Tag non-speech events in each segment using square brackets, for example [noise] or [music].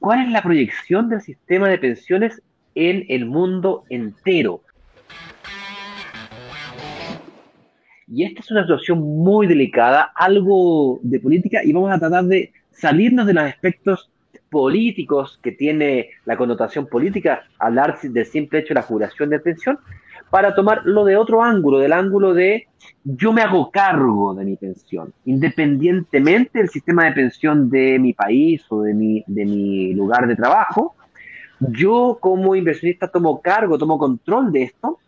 cuál es la proyección del sistema de pensiones en el mundo entero. Y esta es una situación muy delicada, algo de política, y vamos a tratar de salirnos de los aspectos políticos que tiene la connotación política, hablar del simple hecho de la jubilación de pensión, para tomarlo de otro ángulo, del ángulo de yo me hago cargo de mi pensión, independientemente del sistema de pensión de mi país o de mi, de mi lugar de trabajo, yo como inversionista tomo cargo, tomo control de esto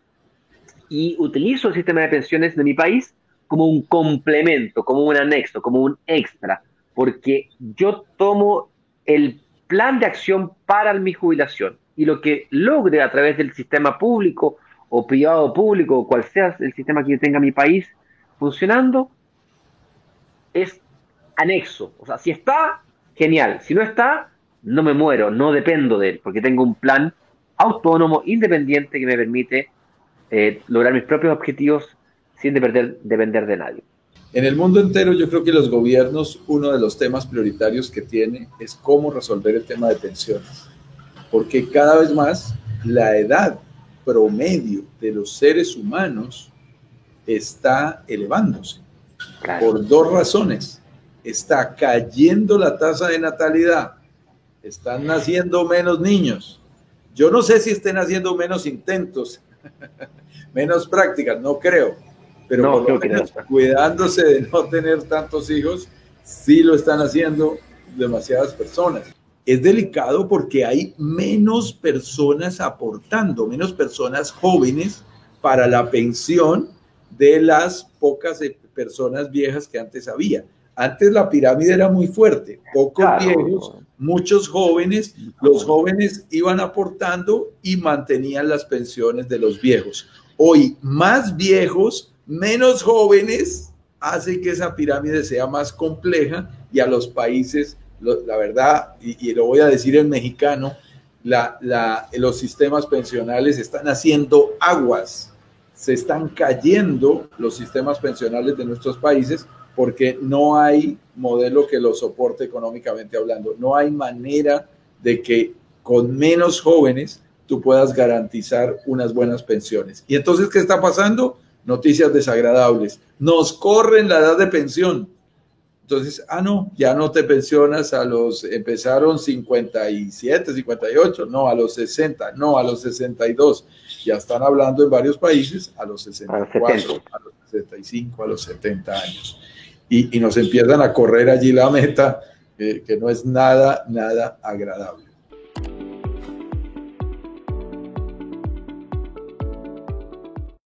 y utilizo el sistema de pensiones de mi país como un complemento, como un anexo, como un extra, porque yo tomo el plan de acción para mi jubilación y lo que logre a través del sistema público o privado público, o cual sea el sistema que tenga mi país funcionando, es anexo. O sea, si está, genial. Si no está, no me muero, no dependo de él, porque tengo un plan autónomo, independiente, que me permite eh, lograr mis propios objetivos sin depender, depender de nadie. En el mundo entero yo creo que los gobiernos, uno de los temas prioritarios que tiene es cómo resolver el tema de pensiones, porque cada vez más la edad promedio de los seres humanos está elevándose por dos razones. Está cayendo la tasa de natalidad, están naciendo menos niños. Yo no sé si estén haciendo menos intentos [laughs] menos prácticas, no creo, pero cuidándose de no tener tantos hijos, sí lo están haciendo demasiadas personas. Es delicado porque hay menos personas aportando, menos personas jóvenes para la pensión de las pocas eh, personas viejas que antes había. Antes la pirámide era muy fuerte, pocos viejos, muchos jóvenes, los jóvenes iban aportando y mantenían las pensiones de los viejos hoy más viejos, menos jóvenes, hace que esa pirámide sea más compleja y a los países, la verdad, y, lo voy a decir en mexicano, los sistemas pensionales están haciendo aguas, se están cayendo los sistemas pensionales de nuestros países porque no hay modelo que lo soporte económicamente hablando, no hay manera de que con menos jóvenes tú puedas garantizar unas buenas pensiones. Y entonces, ¿qué está pasando? Noticias desagradables. Nos corren la edad de pensión. Entonces, ah, no, ya no te pensionas a los, empezaron 57, 58, no, a los 60, no, a los 62. Ya están hablando en varios países a los 64, a los 65, a los 70 años. Y, nos empiezan a correr allí la meta, que no es nada, nada agradable.